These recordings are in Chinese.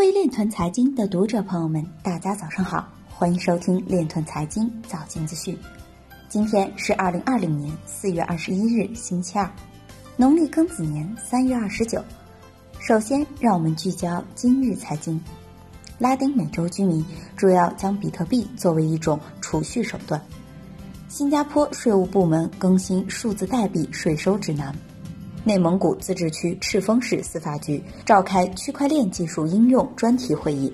各位链团财经的读者朋友们，大家早上好，欢迎收听链团财经早间资讯。今天是二零二零年四月二十一日，星期二，农历庚子年三月二十九。首先，让我们聚焦今日财经。拉丁美洲居民主要将比特币作为一种储蓄手段。新加坡税务部门更新数字代币税收指南。内蒙古自治区赤峰市司法局召开区块链技术应用专题会议。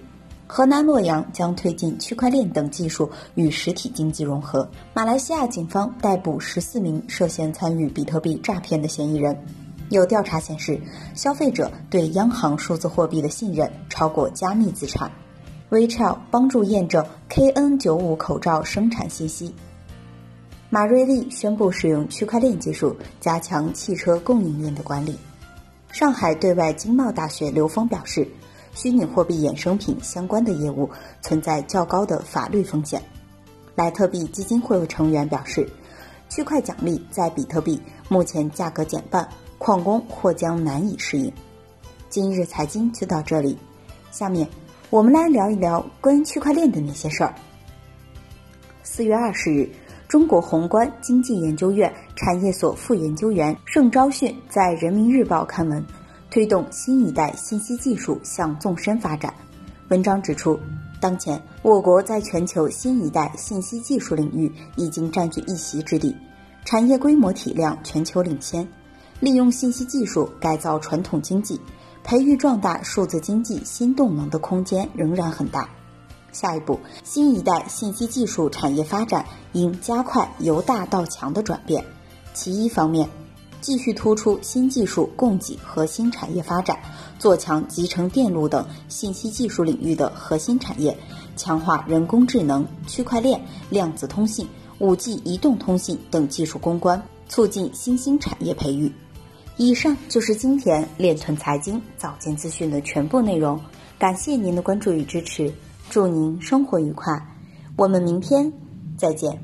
河南洛阳将推进区块链等技术与实体经济融合。马来西亚警方逮捕十四名涉嫌参与比特币诈骗的嫌疑人。有调查显示，消费者对央行数字货币的信任超过加密资产。WeChat 帮助验证 KN95 口罩生产信息。马瑞丽宣布使用区块链技术加强汽车供应链的管理。上海对外经贸大学刘峰表示，虚拟货币衍生品相关的业务存在较高的法律风险。莱特币基金会成员表示，区块奖励在比特币目前价格减半，矿工或将难以适应。今日财经就到这里，下面我们来聊一聊关于区块链的那些事儿。四月二十日。中国宏观经济研究院产业所副研究员盛昭训在《人民日报》刊文，推动新一代信息技术向纵深发展。文章指出，当前我国在全球新一代信息技术领域已经占据一席之地，产业规模体量全球领先，利用信息技术改造传统经济、培育壮大数字经济新动能的空间仍然很大。下一步，新一代信息技术产业发展应加快由大到强的转变。其一方面，继续突出新技术供给核心产业发展，做强集成电路等信息技术领域的核心产业，强化人工智能、区块链、量子通信、五 G 移动通信等技术攻关，促进新兴产业培育。以上就是今天链臀财经早间资讯的全部内容，感谢您的关注与支持。祝您生活愉快，我们明天再见。